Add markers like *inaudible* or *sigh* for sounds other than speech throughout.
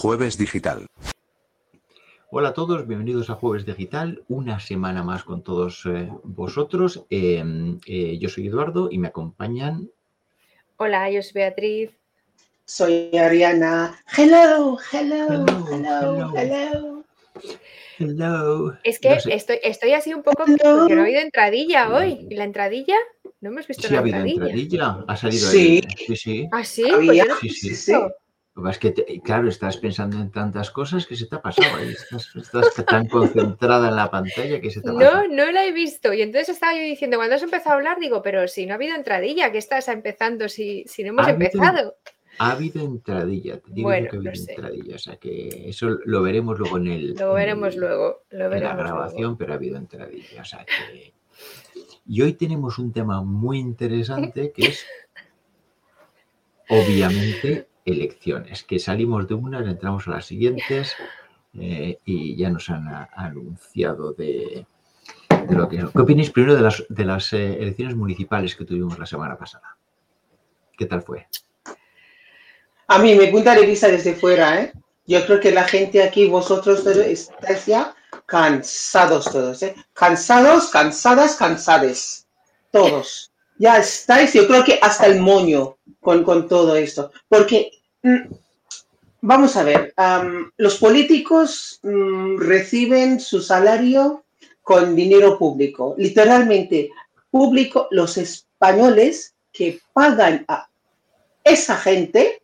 Jueves Digital. Hola a todos, bienvenidos a Jueves Digital, una semana más con todos eh, vosotros. Eh, eh, yo soy Eduardo y me acompañan. Hola, yo soy Beatriz. Soy Ariana. Hello, hello, hello, hello. Hello. Es que No sé, estoy, estoy así un poco Hello. porque no ha habido entradilla hoy. ¿Y la entradilla? No hemos visto sí ha la habido entradilla. entradilla. Ha salido Sí. ahí. Sí, sí. Ah, sí, pues yo no Sí, sí. Lo que pasa es que, te- claro, estás pensando en tantas cosas que se te ha pasado. Estás, estás tan concentrada en la pantalla que se te ha pasado. No, no la he visto. Y entonces estaba yo diciendo, cuando has empezado a hablar, digo, pero si no ha habido entradilla, ¿qué estás empezando si, si no hemos Ha habido- empezado? Ha habido entradilla, te digo Bueno, que ha habido no sé. entradilla. O sea que eso lo veremos luego en el. Lo en veremos el- luego. Lo en la grabación, luego. pero ha habido entradilla. O sea que... Y hoy tenemos un tema muy interesante que es, obviamente, elecciones. Que salimos de unas, entramos a las siguientes eh, y ya nos han anunciado de, lo que. ¿Qué opináis primero de las, de las eh, elecciones municipales que tuvimos la semana pasada? ¿Qué tal fue? A mí me punta de vista desde fuera, ¿eh? Yo creo que la gente aquí, vosotros estáis ya cansados todos. Cansados, cansadas, cansades. Todos. Ya estáis, yo creo que hasta el moño con, con todo esto. Porque, vamos a ver, am, los políticos mm, reciben su salario con dinero público. Literalmente, público, los españoles que pagan a esa gente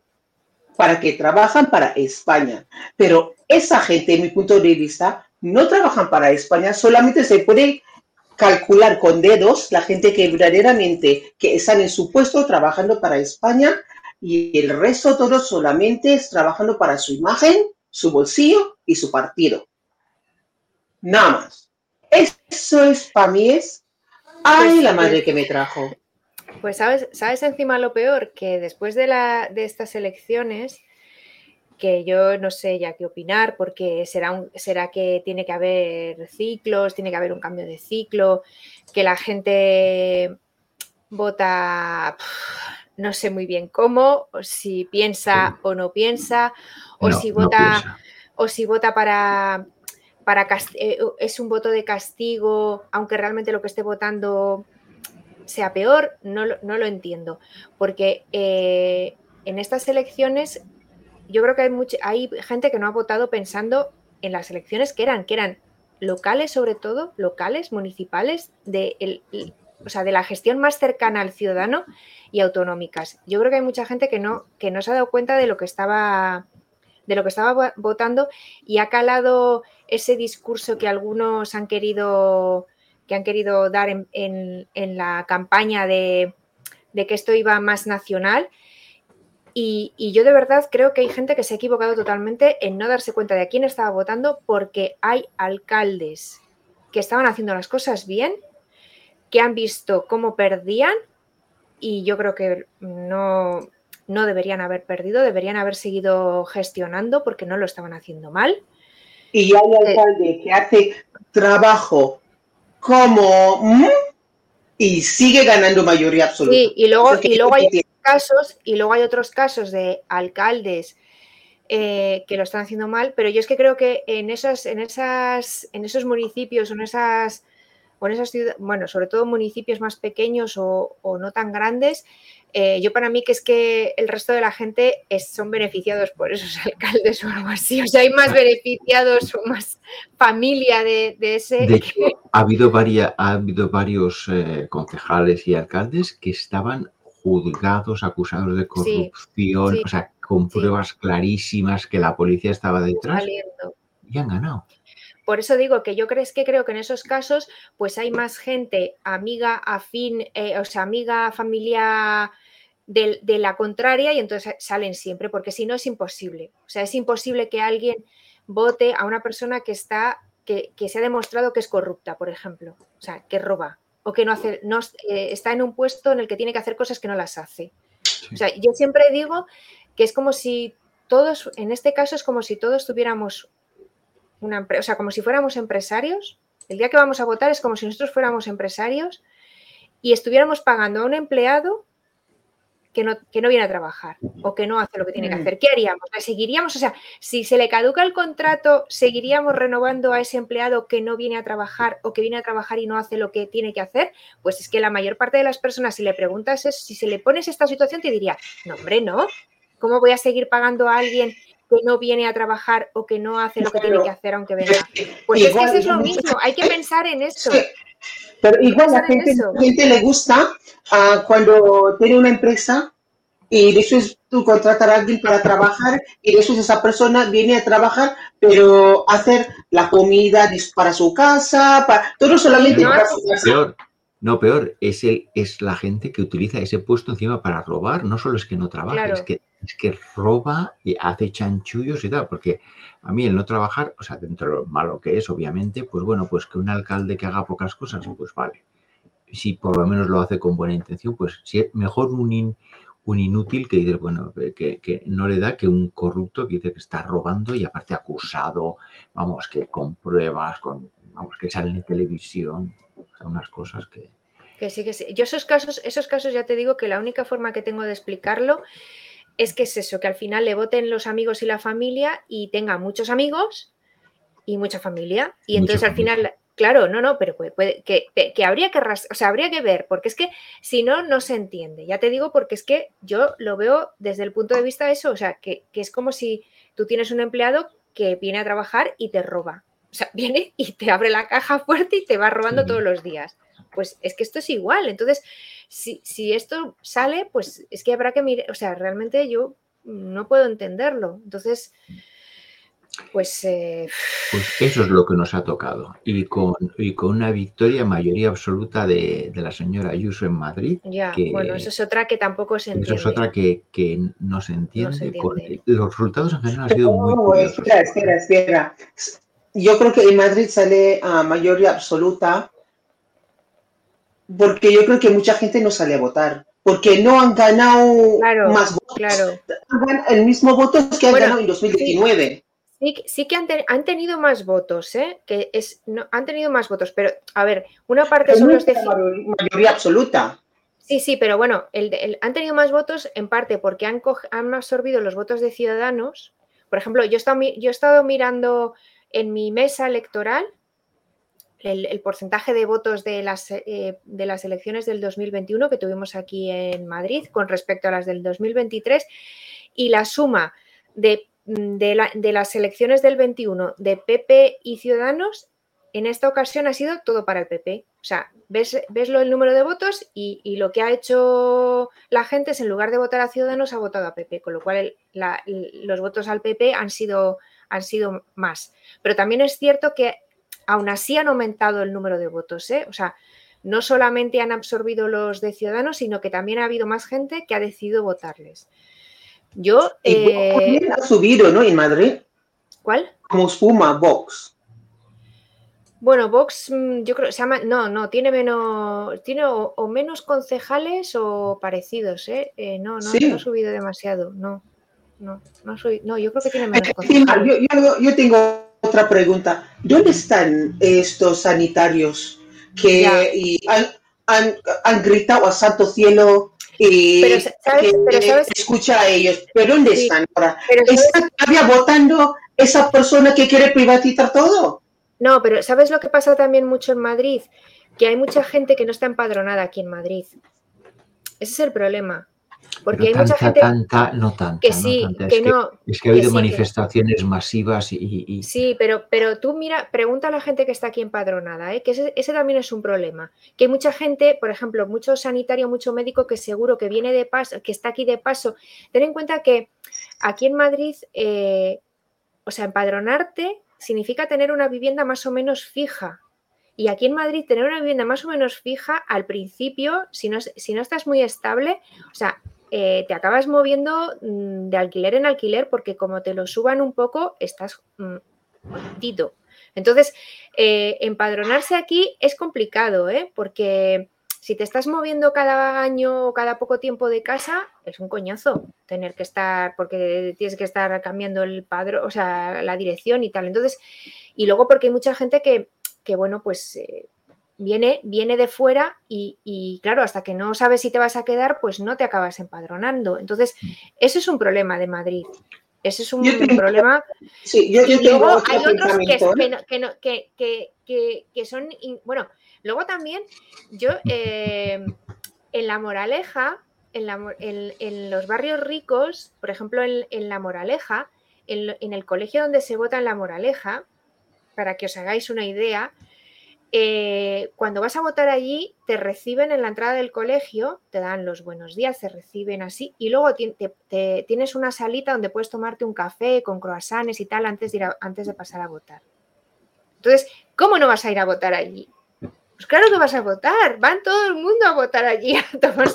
para que trabajan para España. Pero esa gente, en mi punto de vista, no trabajan para España, solamente se puede calcular con dedos la gente que verdaderamente que están en su puesto trabajando para España y el resto todos solamente es trabajando para su imagen, su bolsillo y su partido. Nada más. Eso es para mí es ay Pues, la madre que me trajo. Pues sabes, sabes encima lo peor, que después de, la, de estas elecciones, que yo no sé ya qué opinar, porque será, un, será que tiene que haber ciclos, tiene que haber un cambio de ciclo, que la gente vota no sé muy bien cómo, o si piensa o no piensa, o No, si vota o si vota para, para eh, es un voto de castigo, aunque realmente lo que esté votando sea peor, no lo, no lo entiendo. Porque eh, en estas elecciones yo creo que hay, mucha, hay gente que no ha votado pensando en las elecciones que eran, que eran locales sobre todo, locales, municipales, de, el- o sea, de la gestión más cercana al ciudadano y autonómicas. Yo creo que hay mucha gente que no, que no se ha dado cuenta de lo que estaba de lo que estaba vo- votando y ha calado ese discurso que algunos han querido que han querido dar en, en- la campaña de, de que esto iba más nacional. Y, yo de verdad creo que hay gente que se ha equivocado totalmente en no darse cuenta de quién estaba votando porque hay alcaldes que estaban haciendo las cosas bien, que han visto cómo perdían y yo creo que no, no deberían haber perdido, deberían haber seguido gestionando porque no lo estaban haciendo mal. y hay alcalde que hace trabajo como mm, y sigue ganando mayoría absoluta. Sí, y luego, y luego hay entiendo. casos, y luego hay otros casos de alcaldes eh, que lo están haciendo mal, pero yo es que creo que en esas, en esas, en esos municipios o en esas, o en esas ciudades, bueno, sobre todo municipios más pequeños o, o no tan grandes, eh, yo para mí que es que el resto de la gente es- son beneficiados por esos *laughs* alcaldes o algo así. O sea, hay más beneficiados o más familia de, de ese. De hecho, *laughs* ha habido, varia- ha habido varios eh, concejales y alcaldes que estaban juzgados, acusados de corrupción, sí, o sea, con sí. pruebas clarísimas que la policía estaba detrás y han ganado. Por eso digo que yo creo, es que creo que en esos casos pues hay más gente amiga, afín, eh, o sea, amiga, familia de, de la contraria y entonces salen siempre, porque si no es imposible. O sea, es imposible que alguien vote a una persona que está, que, que se ha demostrado que es corrupta, por ejemplo. O sea, que roba o que no hace, no eh, está en un puesto en el que tiene que hacer cosas que no las hace. Sí. O sea, yo siempre digo que es como si todos, en este caso es como si todos tuviéramos una empresa, o sea, como si fuéramos empresarios. El día que vamos a votar es como si nosotros fuéramos empresarios y estuviéramos pagando a un empleado que no, que no viene a trabajar o que no hace lo que tiene que hacer. ¿Qué haríamos? ¿Le seguiríamos? O sea, si se le caduca el contrato, ¿seguiríamos renovando a ese empleado que no viene a trabajar o que viene a trabajar y no hace lo que tiene que hacer? Pues es que la mayor parte de las personas, si le preguntas eso, si se le pones esta situación, te diría, no, hombre, no. ¿Cómo voy a seguir pagando a alguien que no viene a trabajar o que no hace lo que tiene que hacer aunque venga? Pues es que eso es lo mismo, hay que pensar en eso. Pero igual la gente, la gente le gusta uh, cuando tiene una empresa y después tú contratas a alguien para trabajar y después esa persona viene a trabajar, pero hacer la comida para su casa, para, todo solamente no, para su casa. Peor, no, peor, es, el, es la gente que utiliza ese puesto encima para robar, no solo es que no trabaja, Claro. es, que, es que roba y hace chanchullos y tal, porque a mí el no trabajar, o sea, dentro de lo malo que es, obviamente, pues bueno, pues que un alcalde que haga pocas cosas, pues vale. Si por lo menos lo hace con buena intención, pues si es mejor un, in- un inútil que dice, bueno, que, que no le da que un corrupto que dice que está robando y aparte acusado, vamos, que con pruebas, con, vamos, que sale en televisión, o sea, unas cosas que... Que sí, que sí. Yo esos casos, esos casos ya te digo que la única forma que tengo de explicarlo es que es eso, que al final le voten los amigos y la familia y tenga muchos amigos y mucha familia. Y Mucha entonces al familia. final, claro, no, no, pero puede, puede- que, que- habría que o sea, habría que ver, porque es que si no, no se entiende. Ya te digo, porque es que yo lo veo desde el punto de vista de eso, o sea, que, que es como si tú tienes un empleado que viene a trabajar y te roba. O sea, *laughs* viene y te abre la caja fuerte y te va robando Sí. todos los días. Pues es que esto es igual. Entonces, si, si esto sale, pues es que habrá que mirar, o sea, realmente yo no puedo entenderlo. Entonces, pues eh, Pues eso es lo que nos ha tocado. Y con, y con una victoria, mayoría absoluta de, de la señora Ayuso en Madrid, ya, que- bueno, eso es otra que tampoco se Eso entiende. es otra que, que no se entiende. los resultados en general han sido muy No, curiosos. espera, espera, espera. Yo creo que en Madrid sale a mayoría absoluta porque yo creo que mucha gente no sale a votar. Porque no han ganado Claro, más votos. Claro. El mismo voto que han Bueno, ganado en 2019. Sí, que- sí que han, te- han tenido más votos, ¿eh? Que es, no, han tenido más votos, pero a ver, una parte Pero son los es de... mayoría, absoluta. Sí, sí, pero bueno, el el- han tenido más votos en parte porque han, absorbido los votos de ciudadanos. Por ejemplo, yo he estado, yo he estado mirando en mi mesa electoral el, el porcentaje de votos de las, eh, de las elecciones del 2021 que tuvimos aquí en Madrid con respecto a las del 2023 y la suma de, mm, de la- de las elecciones del 21 de PP y Ciudadanos en esta ocasión ha sido todo para el PP. O sea, ves, ves lo, el número de votos y, y lo que ha hecho la gente es en lugar de votar a Ciudadanos ha votado a PP, con lo cual el- la- los votos al PP han sido, han sido más. Pero también es cierto que aún así han aumentado el número de votos. ¿eh? O sea, no solamente han absorbido los de Ciudadanos, sino que también ha habido más gente que ha decidido votarles. Yo, eh, ha subido, ¿no? En Madrid, ¿cuál? como espuma, Vox. Bueno, Vox, mm, yo creo, se llama, no, no, tiene menos, tiene o, o menos concejales o parecidos, ¿eh? Eh, no, no, Sí. no ha subido demasiado, no, no, no, ha subido- no, yo creo que tiene menos concejales. yo, yo- yo tengo otra pregunta. ¿Dónde están estos sanitarios que y han, han- han gritado a santo cielo y Pero, ¿sabes? que Pero, ¿sabes? escucha a ellos? ¿Pero dónde Sí. están ahora? ¿Está todavía votando esa persona que quiere privatizar todo? No, pero ¿sabes lo que pasa también mucho en Madrid? Que hay mucha gente que no está empadronada aquí en Madrid. Ese es el problema. Porque Pero hay mucha tanta, gente tanta, no tanta. que no sí, tanta. Es que no, Es que ha que habido sí, que- manifestaciones masivas y, y- Sí, pero, pero tú mira, pregunta a la gente que está aquí empadronada, ¿eh? que ese, ese también es un problema. Que hay mucha gente, por ejemplo, mucho sanitario, mucho médico que seguro que viene de paso, que está aquí de paso. Ten en cuenta que aquí en Madrid, eh, o sea, empadronarte significa tener una vivienda más o menos fija. Y aquí en Madrid, tener una vivienda más o menos fija, al principio, si no, si no estás muy estable, o sea, eh, te acabas moviendo mm, de alquiler en alquiler porque como te lo suban un poco, estás mm, jodido. Entonces, eh, empadronarse aquí es complicado, ¿eh? porque si te estás moviendo cada año o cada poco tiempo de casa, es un coñazo tener que estar, porque tienes que estar cambiando el padrón, o sea, la dirección y tal. Entonces, y luego porque hay mucha gente que, que bueno, pues eh, viene, viene de fuera y, claro, hasta que no sabes si te vas a quedar, pues no te acabas empadronando. Entonces, mm. eso es un problema de Madrid. Ese es un problema. Sí, yo, y luego hay otros que, son. Bueno, luego también yo eh, en la moraleja, en, los barrios ricos, por ejemplo, en, la moraleja, en, el colegio donde se vota en la moraleja, para que os hagáis una idea, eh, cuando vas a votar allí, te reciben en la entrada del colegio, te dan los buenos días, te reciben así, y luego tienes una salita donde puedes tomarte un café con croissants y tal antes de, antes de pasar a votar. Entonces, ¿cómo no vas a ir a votar allí? Pues claro que vas a votar, van todo el mundo a votar allí a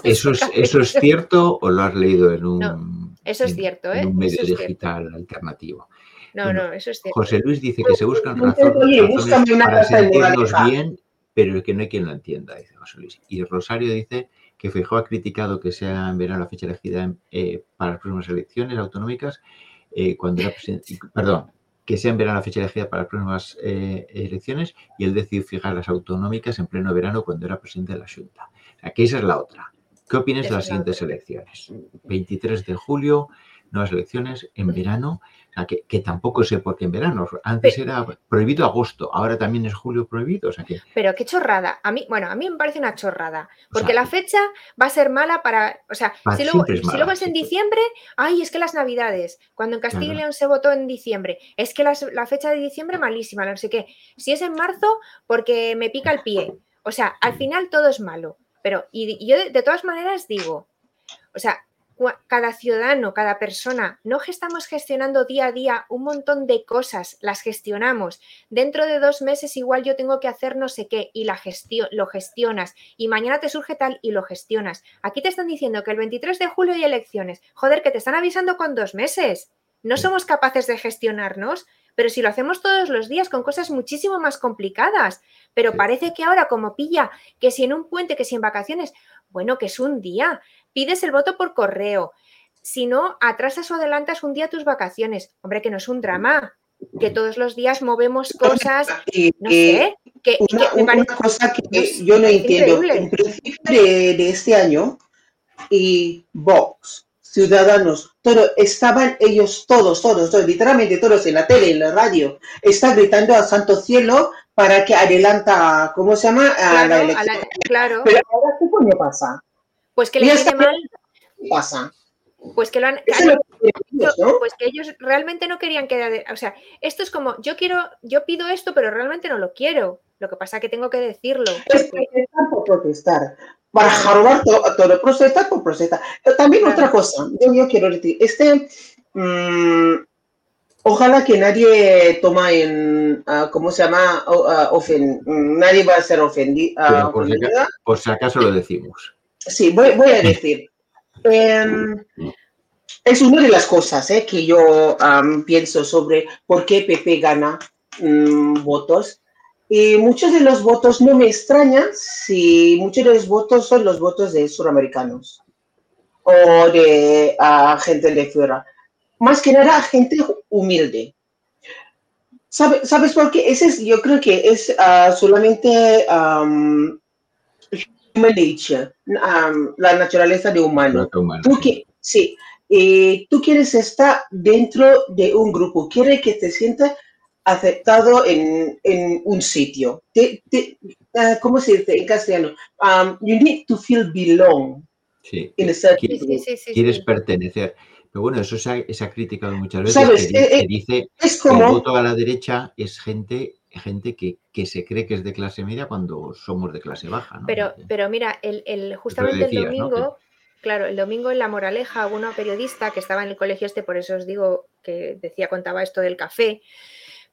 ¿Eso es, ¿Eso es cierto o lo has leído en un, eso es cierto, ¿eh? un medio digital alternativo? No, no, eso es cierto. José Luis dice que se buscan razones, para sentirnos bien, pero que no hay quien lo entienda, dice José Luis. Y Rosario dice que Feijóo ha criticado que sea en verano la fecha elegida eh, para las próximas elecciones autonómicas, eh, cuando era presidente, perdón, que sea en verano la fecha elegida para las próximas eh, elecciones y él decidió fijar las autonómicas en pleno verano cuando era presidente de la Junta. Aquí esa es la otra. ¿Qué opinas de las siguientes elecciones? 23 de julio, nuevas elecciones en verano, que, tampoco sé por qué en verano. Antes era prohibido agosto, ahora también es julio prohibido. O sea que... Pero qué chorrada. A mí, bueno, a mí me parece una chorrada, porque la fecha va a ser mala para. O sea, si luego, es, en diciembre, ay, es que las navidades, cuando en Castilla y León se votó en diciembre, es que la fecha de diciembre malísima, no sé qué. Si es en marzo, porque me pica el pie. O sea, al final todo es malo. Pero, y yo de todas maneras digo, o sea, cada ciudadano, cada persona, no estamos gestionando día a día un montón de cosas, las gestionamos. Dentro de dos meses igual yo tengo que hacer no sé qué y la gestión, lo gestionas. Y mañana te surge tal y lo gestionas. Aquí te están diciendo que el 23 de julio hay elecciones. Joder, que te están avisando con dos meses. No somos capaces de gestionarnos, pero si lo hacemos todos los días con cosas muchísimo más complicadas. Pero parece que ahora como pilla, que si en un puente, que si en vacaciones, bueno, que es un día pides el voto por correo. Si no, atrasas o adelantas un día tus vacaciones. Hombre, que no es un drama, que todos los días movemos cosas, no sé. Que, una, cosa que yo no entiendo. En principio de, este año, y Vox, Ciudadanos, todo, estaban ellos todos, todos, todos, literalmente todos en la tele, en la radio, están gritando al santo cielo para que adelanta, ¿cómo se llama? A la elección. claro. Pero ahora, ¿qué coño pasa? Pues que le viene mal. ¿Qué pasa? Pues que lo han. Pues que ellos realmente no querían que. O sea, esto es como, yo quiero, yo pido esto, pero realmente no lo quiero. Lo que pasa es que tengo que decirlo. Es protestar por protestar. Para jarobar todo, todo, protestar por protestar. También otra cosa, yo, quiero decir, este. Mm, ojalá que nadie toma en, uh, ¿cómo se llama? Uh, nadie va a ser ofendido. Uh, por, por, si acaso lo decimos. Sí, voy, a decir. Em, es una de las cosas eh, que yo pienso sobre por qué PP gana mm, votos. Y muchos de los votos no me extrañan si muchos de los votos son los votos de suramericanos o de gente de fuera. Más que nada, gente humilde. ¿Sabes por qué? Ese es, yo creo que es ah, solamente la naturaleza de humano. Tú que, sí, eh, tú quieres estar dentro de un grupo, quieres que te sientas aceptado en, en un sitio. Te, te, uh, ¿Cómo se dice en castellano? Um, you need to feel belong. Sí, quieres, pertenecer. Pero bueno, eso se ha, criticado muchas veces. Que, eh, eh, dice es como, que el voto a la derecha es gente gente que, se cree que es de clase media cuando somos de clase baja. ¿no? Pero, pero mira, el, justamente el domingo, claro, el domingo en La Moraleja, una periodista que estaba en el colegio este, por eso os digo que decía, contaba esto del café,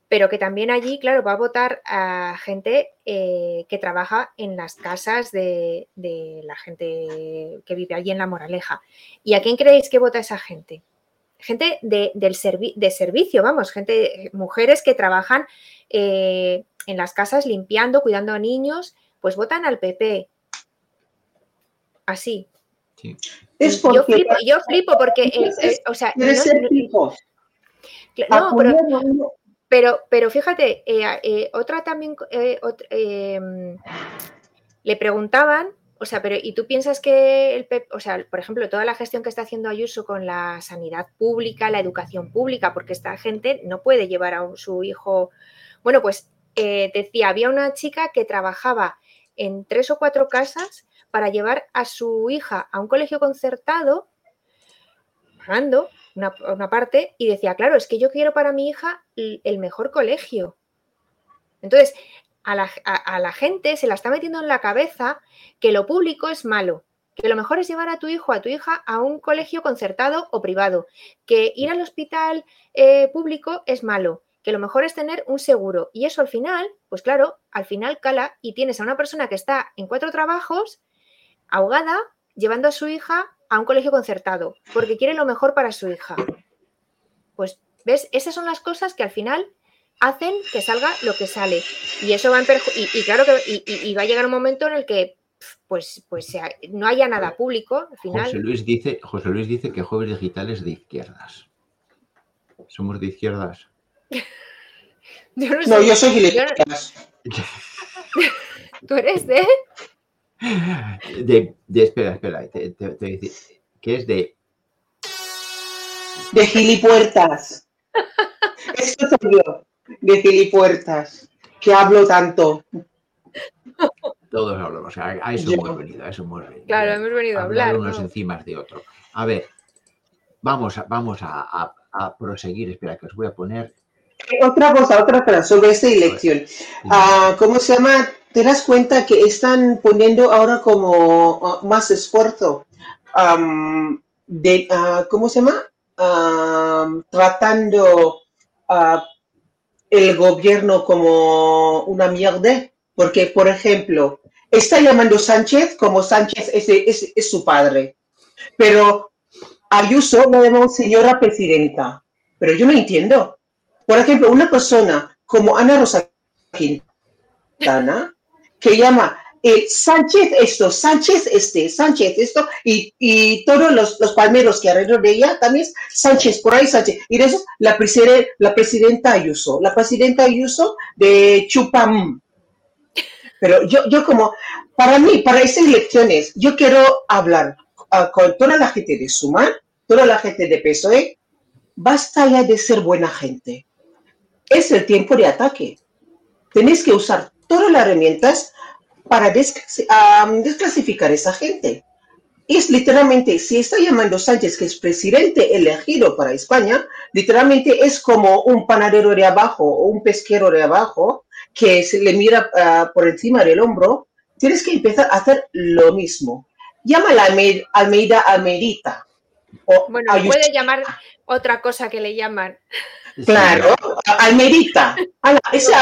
pero que también allí, claro, va a votar a gente eh, que trabaja en las casas de, la gente que vive allí en La Moraleja. ¿Y a quién creéis que vota esa gente? Gente de, del de servicio, vamos, gente, mujeres que trabajan eh, en las casas limpiando, cuidando a niños, pues votan al PP. Así. yo, flipo, porque, o sea, no, no, pero, Pero, pero fíjate, eh, eh, otra también eh, le preguntaban, o sea, pero ¿y tú piensas que el o sea, por ejemplo, toda la gestión que está haciendo Ayuso con la sanidad pública, la educación pública, porque esta gente no puede llevar a su hijo. Bueno, pues decía, había una chica que trabajaba en tres o cuatro casas para llevar a su hija a un colegio concertado, pagando una, parte, y decía, claro, es que yo quiero para mi hija el mejor colegio. Entonces, a la, gente se la está metiendo en la cabeza que lo público es malo, que lo mejor es llevar a tu hijo, a tu hija, a un colegio concertado o privado, que ir al hospital eh, público es malo, que lo mejor es tener un seguro. Y eso al final, pues claro, al final cala y tienes a una persona que está en cuatro trabajos, ahogada, llevando a su hija a un colegio concertado, porque quiere lo mejor para su hija. Pues, ¿ves? Esas son las cosas que al final hacen que salga lo que sale. Y eso va en y, claro que y, va a llegar un momento en el que pues, pues no haya nada público. Al final... José, Luis dice, José Luis dice que Jueves Digital es de izquierdas. ¿Somos de izquierdas? *laughs* no, yo soy de izquierdas. *laughs* ¿Tú eres de? De, de espera, espera, te, te, te voy a decir que es de... De gilipuertas. *laughs* Eso soy yo, de gilipuertas, que hablo tanto. Todos hablamos, a eso hemos venido, a eso hemos venido. Claro, hemos venido a hablar. unos encima de otro. A ver, vamos a, vamos a, a, proseguir, espera, que os voy a poner otra cosa, otra cosa sobre esta elección. Ah, ¿Cómo se llama? te das cuenta que están poniendo ahora como uh, más esfuerzo de, uh, ¿cómo se llama? tratando uh, el gobierno como una mierda, porque, por ejemplo, está llamando Sánchez como Sánchez es, es, su padre, pero Ayuso la llama señora presidenta, pero yo no entiendo. Por ejemplo, una persona como Ana Rosa Quintana, que llama eh, Sánchez esto, Sánchez este, Sánchez esto, y, y todos los, los, palmeros que alrededor de ella también Sánchez, por ahí Sánchez. Y de eso la, la presidenta Ayuso, la presidenta Ayuso de Chupam. Pero yo, yo como, para mí, para esas elecciones, yo quiero hablar uh, con toda la gente de Suma, toda la gente de PSOE, basta ya de ser buena gente. Es el tiempo de ataque. Tenéis que usar todas las herramientas para desclasificar a esa gente. Es literalmente, si está llamando Sánchez, que es presidente elegido para España, literalmente es como un panadero de abajo o un pesquero de abajo que se le mira ah, por encima del hombro. Tienes que empezar a hacer lo mismo. Llámala Almeida Almeidita. bueno, puede llamar otra cosa que le llaman. Claro, Almerita. ese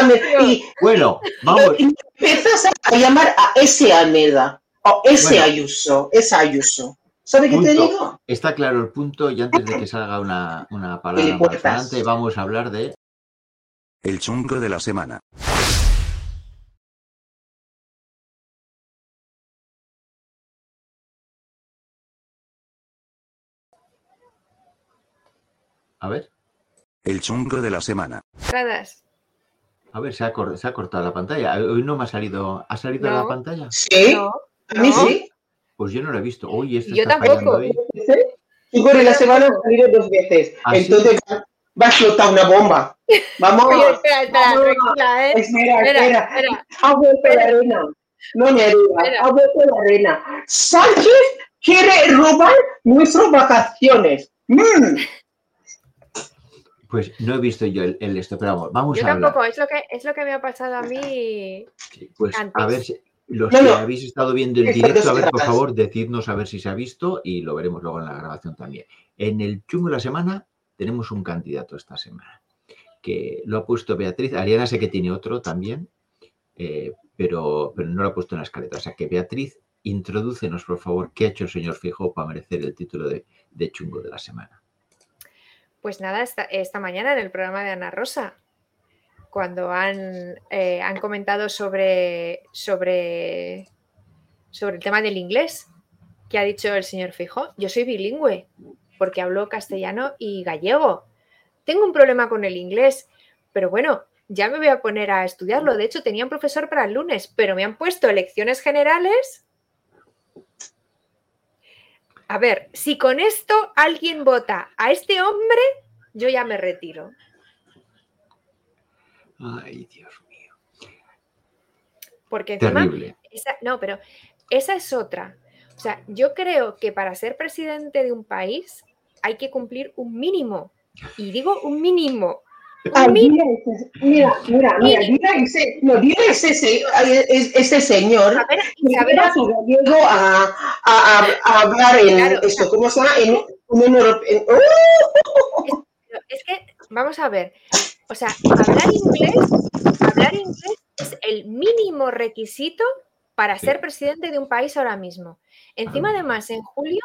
y, bueno, vamos. Y empiezas a llamar a ese Almeda, o ese Ayuso, ese Ayuso. ¿Sabe qué te digo? Está claro el punto y antes de que salga una, una palabra más adelante vamos a hablar de... El chungo de la semana. A ver. El chungo de la semana. A ver, se ha, se ha, cortado la pantalla. Hoy no me ha salido. ¿Ha salido la pantalla? Sí. A mí sí. Pues yo no lo he visto. Hoy este yo tampoco. Hoy. Chungo de la semana ha salido dos veces. ¿Ah, Entonces va a explotar una bomba. Vamos. *laughs* Oye, espera, espera, tranquila, ¿eh? Espera, espera. espera. Ha vuelto la arena. No me ayuda. Ha vuelto la arena. Sánchez quiere robar nuestras vacaciones. Mm. Pues no he visto yo el, esto, pero vamos, vamos yo a tampoco, es lo, que, es lo que me ha pasado a mí. pues a ver, si, los que habéis estado viendo el directo, a ver, por favor, decidnos a ver si se ha visto y lo veremos luego en la grabación también. En el chungo de la semana tenemos un candidato esta semana, que lo ha puesto Beatriz. Ariana sé que tiene otro también, eh, pero, pero no lo ha puesto en la escaleta. O sea que Beatriz, introdúcenos, por favor, qué ha hecho el señor Fijo para merecer el título de chungo de la semana. Pues nada, esta, mañana en el programa de Ana Rosa, cuando han, eh, han comentado sobre, sobre, sobre el tema del inglés, que ha dicho el señor Fijo, yo soy bilingüe, porque hablo castellano y gallego. Tengo un problema con el inglés, pero bueno, ya me voy a poner a estudiarlo. De hecho, tenía un profesor para el lunes, pero me han puesto elecciones generales. A ver, si con esto alguien vota a este hombre, yo ya me retiro. Ay, Dios mío. Porque encima, esa- no, pero esa es otra. O sea, yo creo que para ser presidente de un país hay que cumplir un mínimo. Y digo un mínimo. Ay, mínimo. mira, mira, mira, mira, dile a ese, no, dile a ese, a es- ese señor que saber venga a su gallego a, a, a- a hablar en Claro, esto, ¿cómo se llama? En Unión Europea. ¡Oh! Pero es que, vamos a ver, o sea, hablar inglés, hablar inglés es el mínimo requisito para ser presidente de un país ahora mismo. Encima, Ah. además, en julio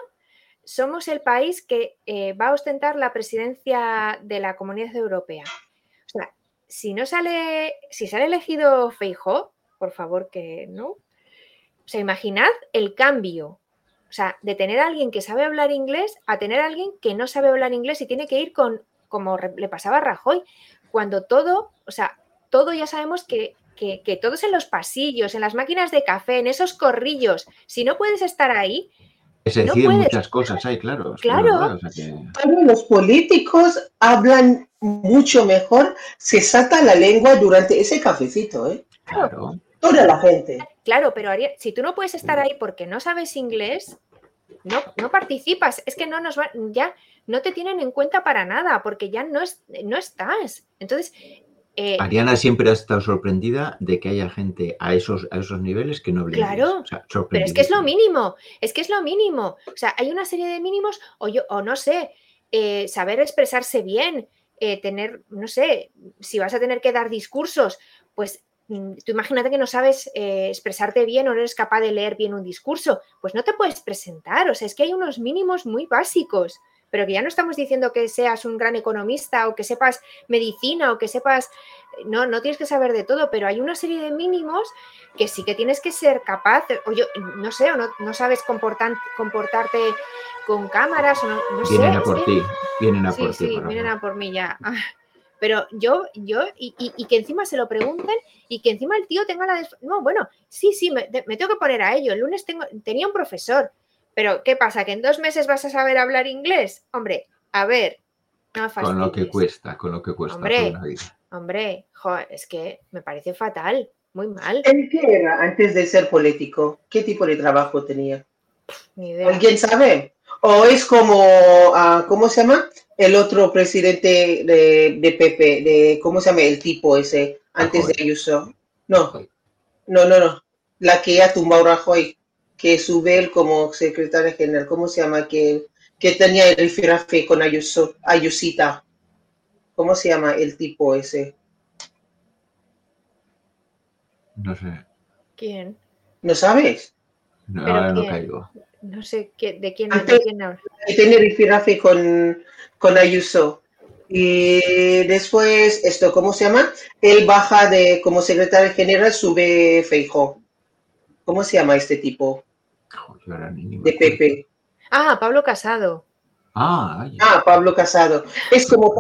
somos el país que eh, va a ostentar la presidencia de la Comunidad Europea. O sea, si no sale, si sale elegido Feijó, por favor que no. O sea, imaginad el cambio. O sea, de tener a alguien que sabe hablar inglés a tener a alguien que no sabe hablar inglés y tiene que ir con, como le pasaba a Rajoy, cuando todo, o sea, todo ya sabemos que, que, que todo es en los pasillos, en las máquinas de café, en esos corrillos. Si no puedes estar ahí, se deciden muchas cosas, hay, claro. Claro. verdad, o sea que- Pero los políticos hablan mucho mejor, se saca la lengua durante ese cafecito, ¿eh? claro. Toda la gente. claro, pero Ariel, si tú no puedes estar ahí porque no sabes inglés, no, no participas. Es que no nos va, ya no te tienen en cuenta para nada, porque ya no, es, no estás. Entonces, eh, Ariana siempre ha estado sorprendida de que haya gente a esos, a esos niveles que no hable Claro, inglés. O sea, Pero es que es lo mínimo, es que es lo mínimo. O sea, hay una serie de mínimos, o yo, o no sé, eh, saber expresarse bien, eh, tener, no sé, si vas a tener que dar discursos, pues mm, tú imagínate que no sabes expresarte bien o no eres capaz de leer bien un discurso, pues no te puedes presentar. O sea, es que hay unos mínimos muy básicos, pero que ya no estamos diciendo que seas un gran economista o que sepas medicina o que sepas, no, no tienes que saber de todo, pero hay una serie de mínimos que sí que tienes que ser capaz, o yo, no sé, o no, no sabes comportan- comportarte con cámaras, o no, no sé. Vienen a por ti, vienen a sí, por ti. sí, vienen a por mí ya. *laughs* Pero yo, yo, y, y- y que encima se lo pregunten y que encima el tío tenga la... des- No, bueno, sí, sí, me, me tengo que poner a ello. El lunes tengo, tenía un profesor, pero ¿qué pasa? ¿Que en dos meses vas a saber hablar inglés? Hombre, a ver, no Con lo que cuesta, con lo que cuesta Hombre. toda una vida. Hombre, joder, es que me parece fatal, muy mal, ¿El qué era antes de ser político? ¿Qué tipo de trabajo tenía? ni idea. ¿Alguien sabe? ¿O es como, ah, ¿cómo se llama? El otro presidente de, de PP, de, ¿cómo se llama? El tipo ese, antes de. Ayuso. No, Rajoy. no, no, no. La que ha tumbado Rajoy, que sube él como secretario general. ¿Cómo se llama? Que, que tenía el rifirafe con Ayuso, Ayusita. ¿Cómo se llama el tipo ese? No sé, ¿Quién? ¿No sabes? no, ¿Pero ahora no caigo. No sé qué, de quién, Antes- de quién habla. que tiene rifirafe con, con Ayuso. Y después, esto, ¿cómo se llama? Él baja de como secretario general, sube Feijó. ¿Cómo se llama este tipo? De. Pepe. Ah, Pablo Casado. Ah, Ah, Pablo Casado. Es como,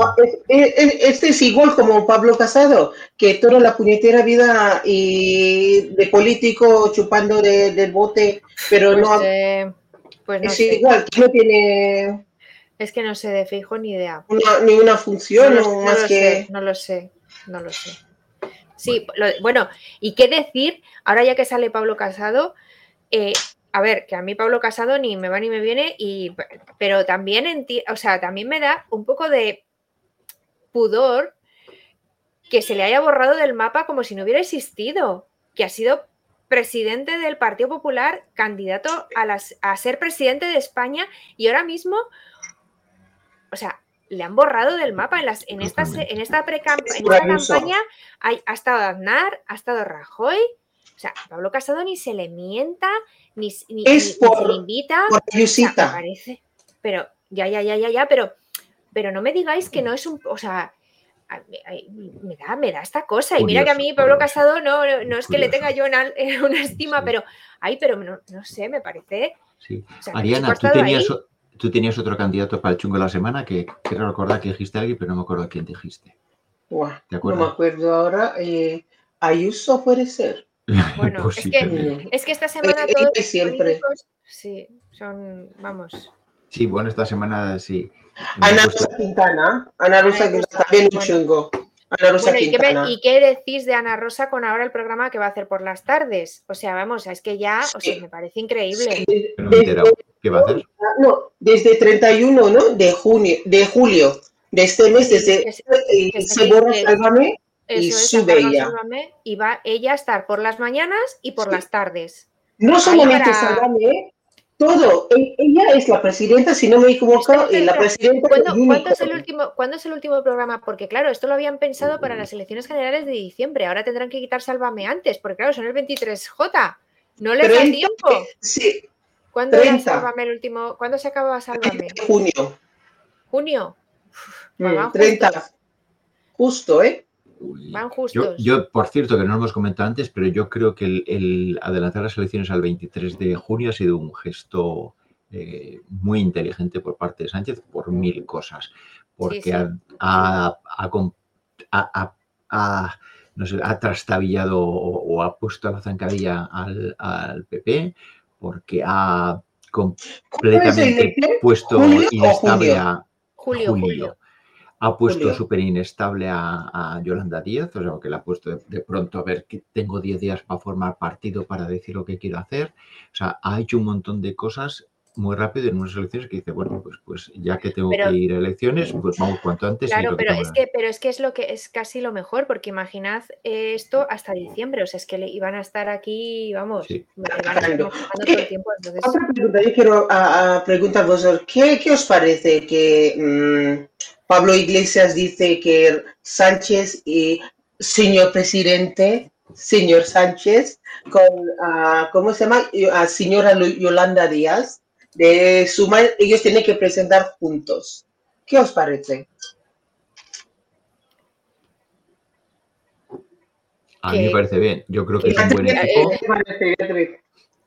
este es igual como Pablo Casado, que toda la puñetera vida y de político chupando de- del bote, pero Pues, no, eh, pues no es sé. igual, que no tiene Es que no sé de fijo ni idea. una, ni una función no, lo- o no más lo que... sé, no lo sé, no lo sé. Sí, lo- bueno, y qué decir, ahora ya que sale Pablo Casado, eh, a ver, que a mí Pablo Casado ni me va ni me viene, y, pero también, enti- o sea, también me da un poco de pudor que se le haya borrado del mapa como si no hubiera existido, que ha sido presidente del Partido Popular, candidato a, las, a ser presidente de España y ahora mismo, o sea, le han borrado del mapa en, las, en, esta, en esta, precamp- en esta campaña. hay- ha estado Aznar, ha estado Rajoy, o sea, Pablo Casado ni se le mienta, ni, ni- Es ni- ni se le invita. Por O sea, me Ayusita. parece. Pero, ya, ya, ya, ya, ya, pero, pero no me digáis que no es un. O sea, me, da, me da esta cosa. Y mira que a mí Pablo curioso. Casado no, no, no es que le tenga yo una, *laughs* una estima, Sí. pero. Ay, pero no, no sé, me parece. sí. O sea, que Ariana, tú tenías, tú otro candidato para el chungo de la semana que quiero recordar que dijiste a alguien, pero no me acuerdo a quién dijiste. Buah, ¿Te no me acuerdo ahora. eh, Ayuso puede ser. *laughs* Bueno, es sí, que- también. Es que esta semana todos los siempre. políticos, sí, son, vamos. Sí, bueno, esta semana sí. Ana Rosa Quintana. Ana Rosa Ana Quintana también un chungo. Ana Rosa Bueno, ¿y qué, y qué decís de Ana Rosa con ahora el programa que va a hacer por las tardes? O sea, vamos, es que ya, o sea, Sí. me parece increíble. Sí, no me. ¿Qué va a hacer? No, desde 31 ¿no? de junio, de julio de este mes, Sí, desde que se- y que se se borra dice- Sálvame y Eso es, sube ella. Y va ella a estar por las mañanas y por Sí. las tardes. No solamente para- Sálvame, ¿eh? todo. E- Ella es la presidenta, si no me equivoco, la presidenta ¿Cuándo, es el último, ¿Cuándo es el último programa? Porque claro, esto lo habían pensado para las elecciones generales de diciembre. Ahora tendrán que quitar Sálvame antes, porque claro, son el 23J. No les da 30, tiempo. Sí, ¿Cuándo era 30. Sálvame el último? ¿Cuándo se acababa Sálvame? junio. ¿Junio? Mm, van 30. justos, Justo, ¿eh? Van Yo, justos. yo, por cierto, que no lo hemos comentado antes, pero yo creo que el, el adelantar las elecciones al 23 de junio ha sido un gesto eh, muy inteligente por parte de Sánchez por mil cosas. Porque sí. ha, ha- ha ha- ha- ha, no sé, ha trastabillado o, o ha puesto a la zancadilla al, al PP, porque ha ¿Cuándo es la completamente puesto ¿Julio o inestable a, Julio, julio. Ha puesto súper inestable a, a Yolanda Díaz, o sea, que la ha puesto de, de pronto a ver que tengo 10 días para formar partido, para decir lo que quiero hacer. O sea, ha hecho un montón de cosas muy rápido en unas elecciones que dice, bueno, pues, pues ya que tengo Pero- que ir a elecciones, pues vamos cuanto antes. Claro, que pero es que- pero es que es lo que es casi lo mejor, porque imaginad eh, esto hasta diciembre, o sea, es que le iban a estar aquí, vamos, Sí. van a estar todo el tiempo, entonces Otra pregunta, yo quiero a, a preguntar a vosotros, ¿qué, qué os parece que mm, Pablo Iglesias dice que Sánchez y señor presidente, señor Sánchez, con, ah, ¿cómo se llama? A señora Yolanda Díaz, de sumar, ellos tienen que presentar juntos. ¿Qué os parece? A mí me parece bien. Yo creo que es un buen equipo.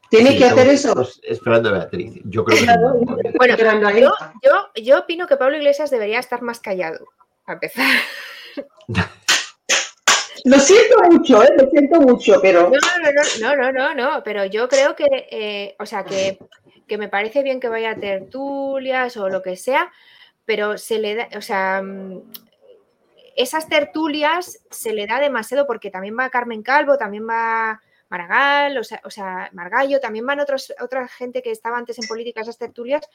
¿Qué te parece, Beatriz? ¿Tiene Sí, que hacer eso? Esperando a Beatriz. Yo creo que. *laughs* Bueno, yo, yo opino que Pablo Iglesias debería estar más callado, a empezar. *laughs* Lo siento mucho, ¿eh? lo siento mucho, pero... No, no, no, no, no, no, no, pero yo creo que, eh, o sea, que, que me parece bien que vaya a tertulias o lo que sea, pero se le da, o sea, mm, esas tertulias se le da demasiado porque también va Carmen Calvo, también va Maragall, o sea, Margallo, también van otros, otra gente que estaba antes en política esas tertulias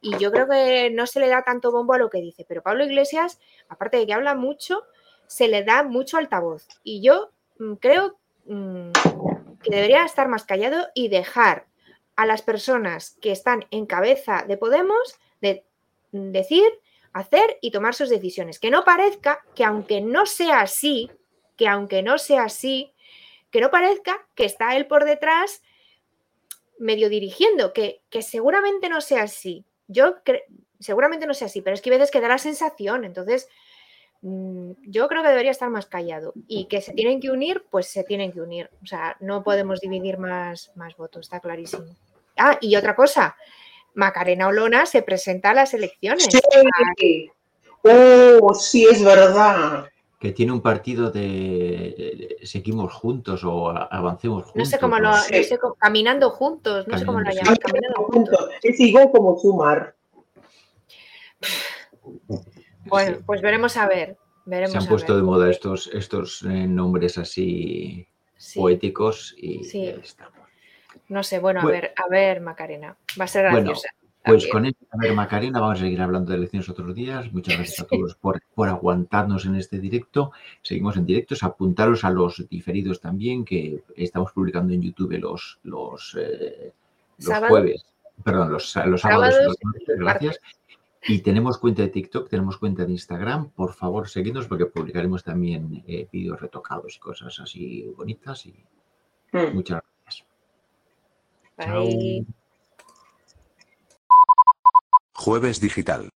y yo creo que no se le da tanto bombo a lo que dice, pero Pablo Iglesias, aparte de que habla mucho, se le da mucho altavoz y yo mm, creo mm, que debería estar más callado y dejar a las personas que están en cabeza de Podemos de mm, decir, hacer y tomar sus decisiones. Que no parezca que aunque no sea así, que aunque no sea así, que no parezca que está él por detrás medio dirigiendo, que, que seguramente no sea así. Yo seguramente no sea así, pero es que a veces que da la sensación. Entonces, mm, yo creo que debería estar más callado. Y que se tienen que unir, pues se tienen que unir. O sea, no podemos dividir más, más votos, está clarísimo. Ah, y otra cosa, Macarena Olona se presenta a las elecciones. Sí. Oh, sí, es verdad. Que tiene un partido de eh, seguimos juntos o avancemos juntos. No sé cómo lo, o- no sé cómo- caminando juntos, no sé cómo lo llaman, sí. caminando juntos. Es igual como sumar. *laughs* Bueno, Sí. pues veremos a ver. Veremos Se han a puesto ver. de moda estos, estos eh, nombres así Sí, poéticos y Sí. ya está. no sé, bueno, a Bueno. ver, a ver, Macarena. Va a ser Bueno, graciosa. Pues también. con esto, a ver, Macarena, vamos a seguir hablando de elecciones otros días. Muchas *laughs* gracias a todos por, por aguantarnos en este directo. Seguimos en directos. Apuntaros a los diferidos también, que estamos publicando en YouTube los, los, eh, los jueves, perdón, los, los sábados. y Sábados los gracias. Y tenemos cuenta de TikTok, tenemos cuenta de Instagram. Por favor, seguidnos porque publicaremos también eh, vídeos retocados y cosas así bonitas. Y Mm. muchas gracias. Bye. Jueves Digital.